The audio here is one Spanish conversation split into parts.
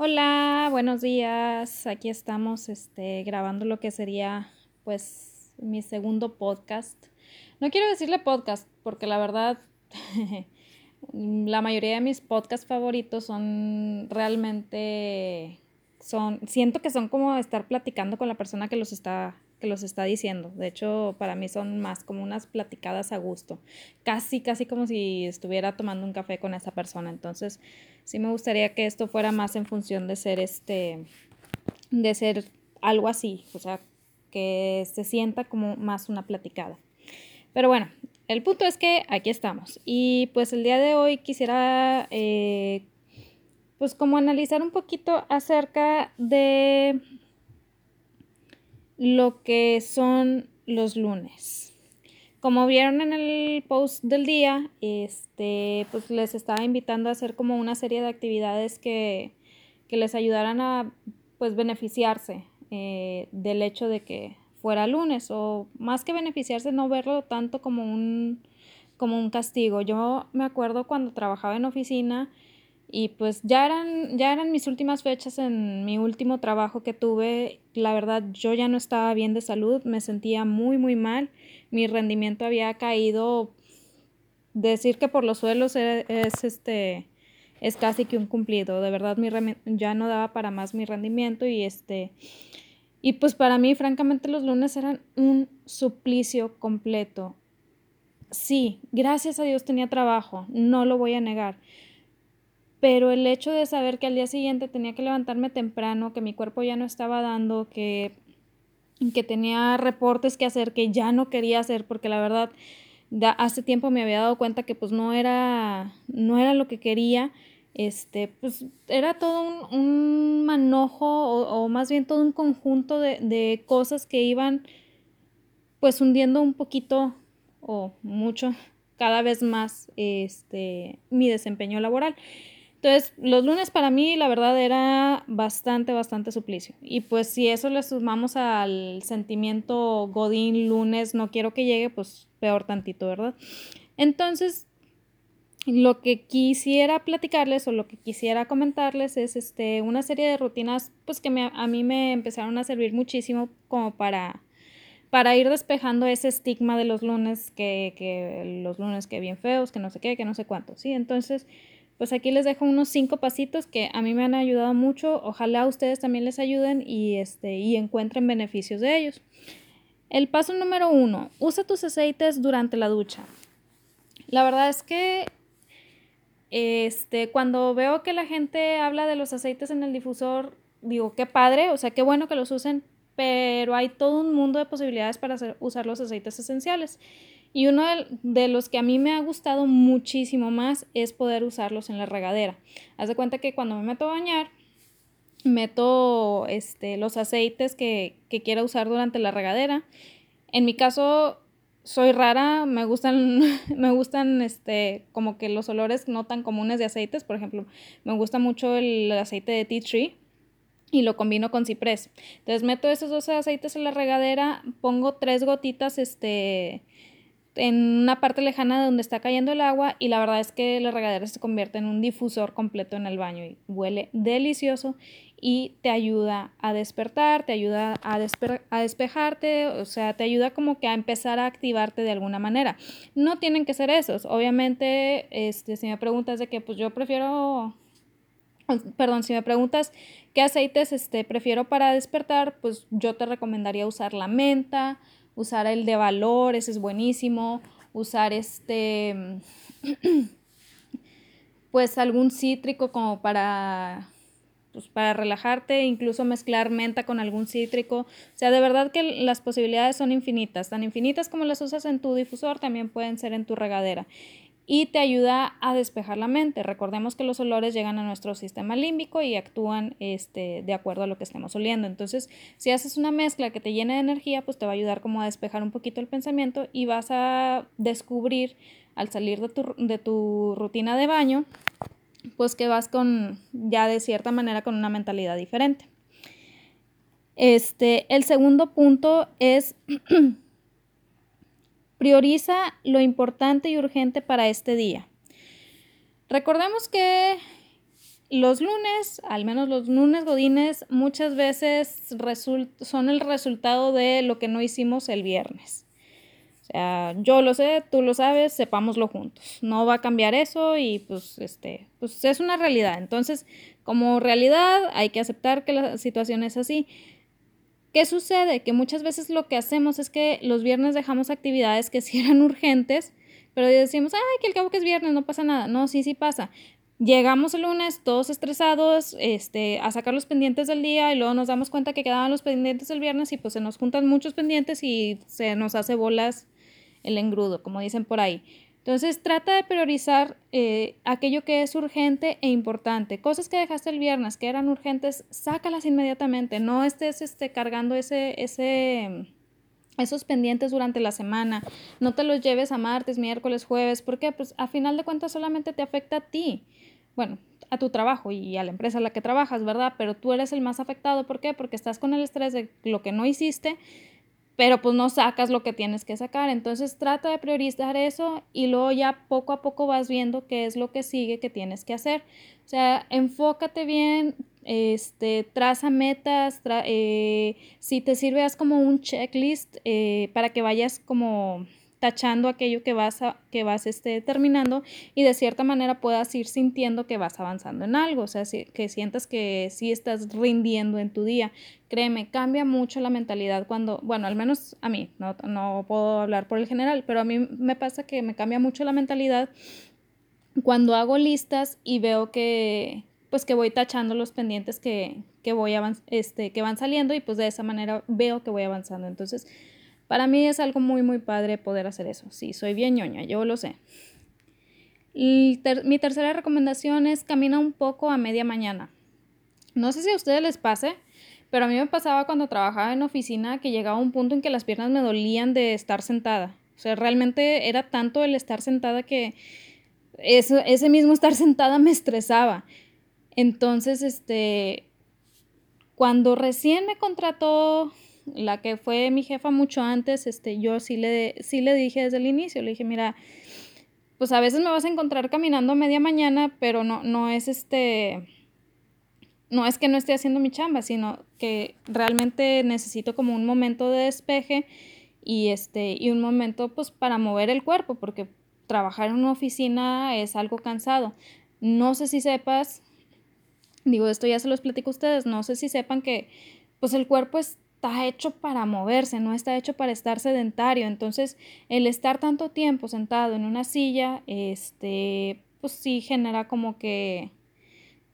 Hola, buenos días. Aquí estamos este, grabando lo que sería pues mi segundo podcast. No quiero decirle podcast porque la verdad la mayoría de mis podcasts favoritos son realmente son siento que son como estar platicando con la persona que los está que los está diciendo. De hecho, para mí son más como unas platicadas a gusto. Casi, casi como si estuviera tomando un café con esa persona. Entonces, sí me gustaría que esto fuera más en función de ser este, de ser algo así. O sea, que se sienta como más una platicada. Pero bueno, el punto es que aquí estamos. Y pues el día de hoy quisiera, eh, pues como analizar un poquito acerca de lo que son los lunes. Como vieron en el post del día, este, pues les estaba invitando a hacer como una serie de actividades que, que les ayudaran a pues beneficiarse eh, del hecho de que fuera lunes o más que beneficiarse no verlo tanto como un como un castigo. Yo me acuerdo cuando trabajaba en oficina y pues ya eran, ya eran mis últimas fechas en mi último trabajo que tuve. La verdad, yo ya no estaba bien de salud, me sentía muy, muy mal. Mi rendimiento había caído. Decir que por los suelos es, es este es casi que un cumplido. De verdad, mi ya no daba para más mi rendimiento y este. Y pues para mí, francamente, los lunes eran un suplicio completo. Sí, gracias a Dios tenía trabajo, no lo voy a negar pero el hecho de saber que al día siguiente tenía que levantarme temprano, que mi cuerpo ya no estaba dando, que, que tenía reportes que hacer que ya no quería hacer, porque la verdad hace tiempo me había dado cuenta que pues no era, no era lo que quería, este, pues era todo un, manojo o, o, más bien todo un conjunto de, de cosas que iban pues hundiendo un poquito o mucho cada vez más este, mi desempeño laboral. Entonces, los lunes para mí, la verdad, era bastante, bastante suplicio. Y pues si eso le sumamos al sentimiento Godín lunes, no quiero que llegue, pues peor tantito, ¿verdad? Entonces, lo que quisiera platicarles o lo que quisiera comentarles es este, una serie de rutinas pues que me, a mí me empezaron a servir muchísimo como para, para ir despejando ese estigma de los lunes, que, que los lunes que bien feos, que no sé qué, que no sé cuánto, ¿sí? Entonces pues aquí les dejo unos cinco pasitos que a mí me han ayudado mucho. Ojalá ustedes también les ayuden y, este, y encuentren beneficios de ellos. El paso número uno, usa tus aceites durante la ducha. La verdad es que este, cuando veo que la gente habla de los aceites en el difusor, digo, qué padre, o sea, qué bueno que los usen, pero hay todo un mundo de posibilidades para usar los aceites esenciales. Y uno de, los que a mí me ha gustado muchísimo más es poder usarlos en la regadera. Haz de cuenta que cuando me meto a bañar, meto este, los aceites que, que quiera usar durante la regadera. En mi caso, soy rara, me gustan, me gustan este, como que los olores no tan comunes de aceites. Por ejemplo, me gusta mucho el aceite de tea tree y lo combino con ciprés. Entonces meto esos dos aceites en la regadera, pongo tres gotitas este, en una parte lejana de donde está cayendo el agua y la verdad es que la regadera se convierte en un difusor completo en el baño y huele delicioso y te ayuda a despertar, te ayuda a, a despejarte, o sea, te ayuda como que a empezar a activarte de alguna manera. No tienen que ser esos, obviamente, este, si me preguntas de que pues yo prefiero, perdón, si me preguntas qué aceites este, prefiero para despertar, pues yo te recomendaría usar la menta, usar el de valor, ese es buenísimo, usar este, pues algún cítrico como para, pues para relajarte, incluso mezclar menta con algún cítrico. O sea, de verdad que las posibilidades son infinitas, tan infinitas como las usas en tu difusor, también pueden ser en tu regadera y te ayuda a despejar la mente. Recordemos que los olores llegan a nuestro sistema límbico y actúan este, de acuerdo a lo que estemos oliendo. Entonces, si haces una mezcla que te llene de energía, pues te va a ayudar como a despejar un poquito el pensamiento y vas a descubrir al salir de tu, de tu rutina de baño, pues que vas con ya de cierta manera con una mentalidad diferente. Este, el segundo punto es Prioriza lo importante y urgente para este día. Recordemos que los lunes, al menos los lunes godines, muchas veces son el resultado de lo que no hicimos el viernes. O sea, yo lo sé, tú lo sabes, sepámoslo juntos. No va a cambiar eso y pues este, pues es una realidad. Entonces, como realidad hay que aceptar que la situación es así. ¿Qué sucede? Que muchas veces lo que hacemos es que los viernes dejamos actividades que sí eran urgentes, pero decimos, ay, que el cabo que es viernes, no pasa nada. No, sí, sí pasa. Llegamos el lunes todos estresados este, a sacar los pendientes del día y luego nos damos cuenta que quedaban los pendientes el viernes y pues se nos juntan muchos pendientes y se nos hace bolas el engrudo, como dicen por ahí. Entonces trata de priorizar eh, aquello que es urgente e importante. Cosas que dejaste el viernes que eran urgentes, sácalas inmediatamente. No estés este, cargando ese, ese, esos pendientes durante la semana. No te los lleves a martes, miércoles, jueves. porque Pues a final de cuentas solamente te afecta a ti bueno, a tu trabajo y a la empresa en la que trabajas, ¿verdad? Pero tú eres el más afectado. ¿Por qué? Porque estás con el estrés de lo que no hiciste, pero pues no sacas lo que tienes que sacar. Entonces trata de priorizar eso y luego ya poco a poco vas viendo qué es lo que sigue que tienes que hacer. O sea, enfócate bien, este, traza metas, eh, si te sirve, haz como un checklist eh, para que vayas como tachando aquello que vas, a, que vas este, terminando y de cierta manera puedas ir sintiendo que vas avanzando en algo, o sea, que sientas que sí estás rindiendo en tu día. Créeme, cambia mucho la mentalidad cuando, bueno, al menos a mí, no, no puedo hablar por el general, pero a mí me pasa que me cambia mucho la mentalidad cuando hago listas y veo que, pues que voy tachando los pendientes que, que voy este, que van saliendo y pues de esa manera veo que voy avanzando. Entonces, para mí es algo muy, muy padre poder hacer eso. Sí, soy bien ñoña, yo lo sé. mi tercera recomendación es camina un poco a media mañana. No sé si a ustedes les pase, pero a mí me pasaba cuando trabajaba en oficina que llegaba un punto en que las piernas me dolían de estar sentada. O sea, realmente era tanto el estar sentada que ese mismo estar sentada me estresaba. Entonces, este, cuando recién me contrató la que fue mi jefa mucho antes, este, yo sí le, sí le dije desde el inicio, le dije, mira, pues a veces me vas a encontrar caminando a media mañana, pero no, no es este, no es que no esté haciendo mi chamba, sino que realmente necesito como un momento de despeje y este, y un momento pues para mover el cuerpo, porque trabajar en una oficina es algo cansado. No sé si sepas, digo, esto ya se los platico a ustedes, no sé si sepan que pues el cuerpo es está hecho para moverse, no está hecho para estar sedentario. Entonces, el estar tanto tiempo sentado en una silla, este, pues sí genera como que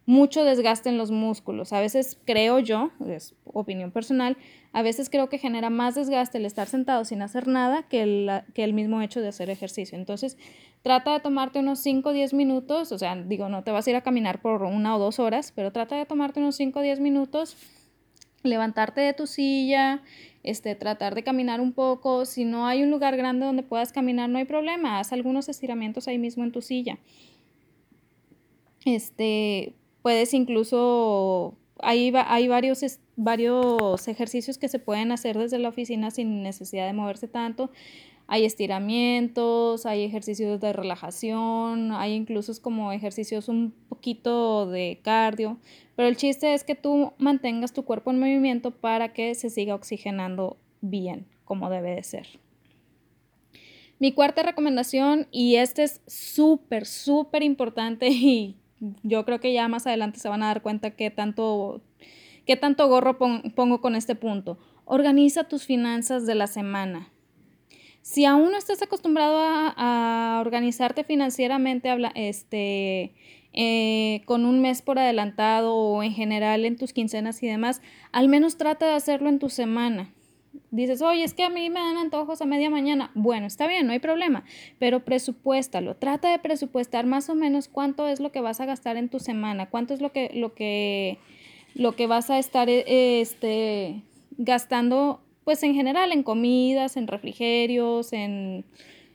mucho desgaste en los músculos. A veces creo yo, es opinión personal, a veces creo que genera más desgaste el estar sentado sin hacer nada que el, que el mismo hecho de hacer ejercicio. Entonces, trata de tomarte unos 5 o 10 minutos, o sea, digo, no te vas a ir a caminar por una o dos horas, pero trata de tomarte unos 5 o 10 minutos levantarte de tu silla, este, tratar de caminar un poco. Si no hay un lugar grande donde puedas caminar, no hay problema. Haz algunos estiramientos ahí mismo en tu silla. Este, puedes incluso, hay, hay varios, varios ejercicios que se pueden hacer desde la oficina sin necesidad de moverse tanto. Hay estiramientos, hay ejercicios de relajación, hay incluso como ejercicios un poquito de cardio, pero el chiste es que tú mantengas tu cuerpo en movimiento para que se siga oxigenando bien, como debe de ser. Mi cuarta recomendación, y este es súper, súper importante y yo creo que ya más adelante se van a dar cuenta qué tanto, qué tanto gorro pongo con este punto. Organiza tus finanzas de la semana. Si aún no estás acostumbrado a, organizarte financieramente, este, eh, con un mes por adelantado o en general en tus quincenas y demás, al menos trata de hacerlo en tu semana. Dices, oye, es que a mí me dan antojos a media mañana. Bueno, está bien, no hay problema, pero presupuéstalo. Trata de presupuestar más o menos cuánto es lo que vas a gastar en tu semana, cuánto es lo que, lo que, lo que vas a estar eh, este, gastando pues en general, en comidas, en refrigerios, en,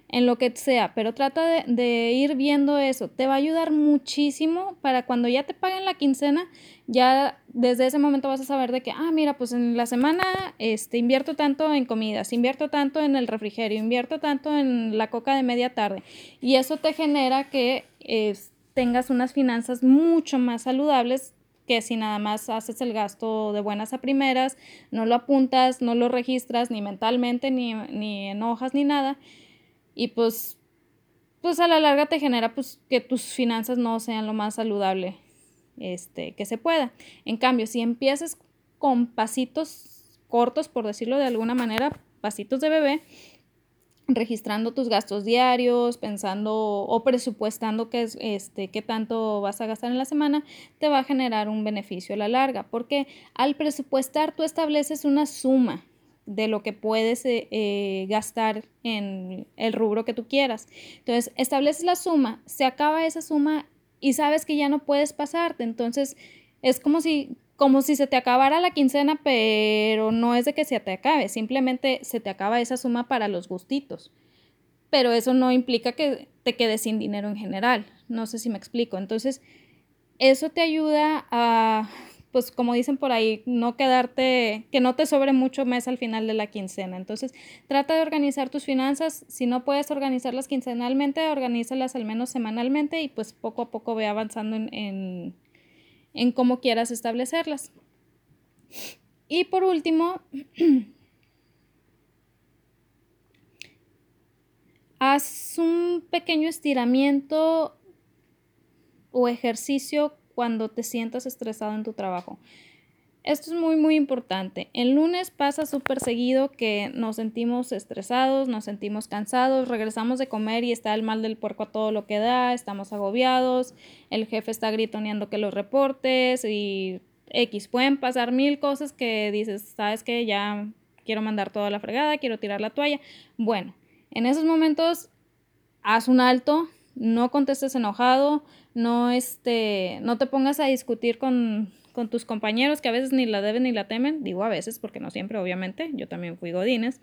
en lo que sea, pero trata de, de, ir viendo eso. Te va a ayudar muchísimo para cuando ya te paguen la quincena, ya desde ese momento vas a saber de que, ah, mira, pues en la semana este, invierto tanto en comidas, invierto tanto en el refrigerio, invierto tanto en la coca de media tarde. Y eso te genera que tengas unas finanzas mucho más saludables que si nada más haces el gasto de buenas a primeras, no lo apuntas, no lo registras ni mentalmente, ni, ni en hojas, ni nada. Y pues, pues a la larga te genera pues que tus finanzas no sean lo más saludable este, que se pueda. En cambio, si empiezas con pasitos cortos, por decirlo de alguna manera, pasitos de bebé, registrando tus gastos diarios, pensando o presupuestando qué, es, este, qué tanto vas a gastar en la semana, te va a generar un beneficio a la larga, porque al presupuestar tú estableces una suma de lo que puedes eh, eh, gastar en el rubro que tú quieras. Entonces, estableces la suma, se acaba esa suma y sabes que ya no puedes pasarte. Entonces, es como si como si se te acabara la quincena, pero no es de que se te acabe, simplemente se te acaba esa suma para los gustitos. Pero eso no implica que te quedes sin dinero en general. No sé si me explico. Entonces, eso te ayuda a, pues como dicen por ahí, no quedarte, que no te sobre mucho mes al final de la quincena. Entonces, trata de organizar tus finanzas. Si no puedes organizarlas quincenalmente, organízalas al menos semanalmente y pues poco a poco ve avanzando en en cómo quieras establecerlas. Y por último, haz un pequeño estiramiento o ejercicio cuando te sientas estresado en tu trabajo. Esto es muy, muy importante. El lunes pasa súper seguido que nos sentimos estresados, nos sentimos cansados, regresamos de comer y está el mal del puerco a todo lo que da, estamos agobiados, el jefe está gritoneando que los reportes y X. Pueden pasar mil cosas que dices, sabes que ya quiero mandar toda la fregada, quiero tirar la toalla. Bueno, en esos momentos haz un alto, no contestes enojado, no, este, no te pongas a discutir con con tus compañeros que a veces ni la deben ni la temen, digo a veces porque no siempre, obviamente, yo también fui godines.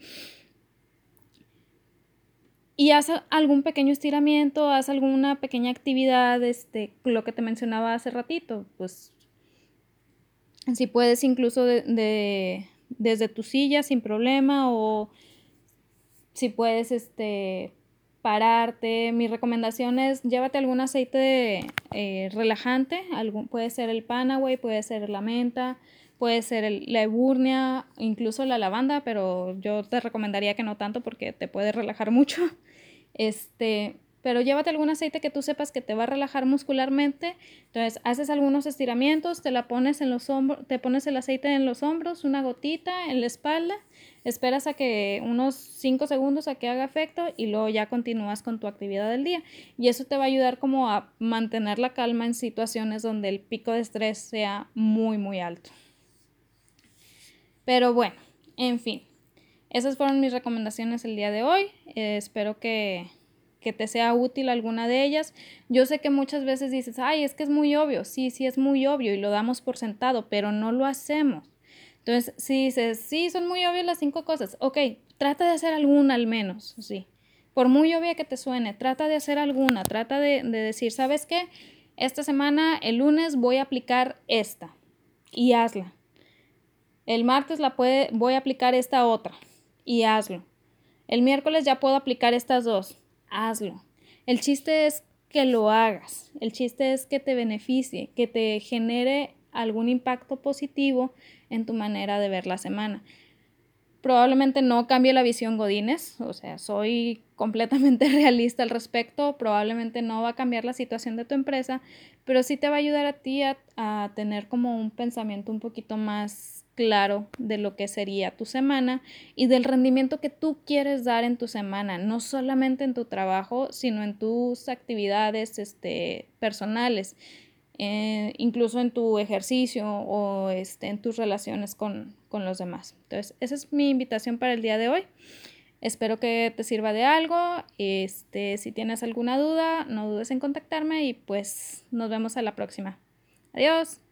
Y haz algún pequeño estiramiento, haz alguna pequeña actividad, este, lo que te mencionaba hace ratito, pues si puedes incluso de, desde tu silla sin problema o si puedes este pararte. Mi recomendación es llévate algún aceite eh, relajante, algún, puede ser el Panaway, puede ser la menta, puede ser la eburnia, incluso la lavanda, pero yo te recomendaría que no tanto porque te puede relajar mucho. Este, pero llévate algún aceite que tú sepas que te va a relajar muscularmente. Entonces, haces algunos estiramientos, te la pones en los hombros, te pones el aceite en los hombros, una gotita en la espalda, esperas a que unos 5 segundos a que haga efecto y luego ya continúas con tu actividad del día. Y eso te va a ayudar como a mantener la calma en situaciones donde el pico de estrés sea muy muy alto. Pero bueno, en fin, esas fueron mis recomendaciones el día de hoy. Eh, espero que que te sea útil alguna de ellas. Yo sé que muchas veces dices, ay, es que es muy obvio, sí, sí es muy obvio y lo damos por sentado, pero no lo hacemos. Entonces, si dices, sí, son muy obvias las cinco cosas, ok, trata de hacer alguna al menos, sí. Por muy obvia que te suene, trata de hacer alguna, trata de, de decir, ¿sabes qué? Esta semana, el lunes, voy a aplicar esta y hazla. El martes la puede, voy a aplicar esta otra y hazlo. El miércoles ya puedo aplicar estas dos hazlo. El chiste es que lo hagas, el chiste es que te beneficie, que te genere algún impacto positivo en tu manera de ver la semana. Probablemente no cambie la visión Godines, o sea, soy completamente realista al respecto, probablemente no va a cambiar la situación de tu empresa, pero sí te va a ayudar a ti a, a tener como un pensamiento un poquito más claro de lo que sería tu semana y del rendimiento que tú quieres dar en tu semana, no solamente en tu trabajo, sino en tus actividades este, personales, eh, incluso en tu ejercicio o este, en tus relaciones con, con los demás. Entonces, esa es mi invitación para el día de hoy. Espero que te sirva de algo. Este, si tienes alguna duda, no dudes en contactarme y pues nos vemos a la próxima. Adiós.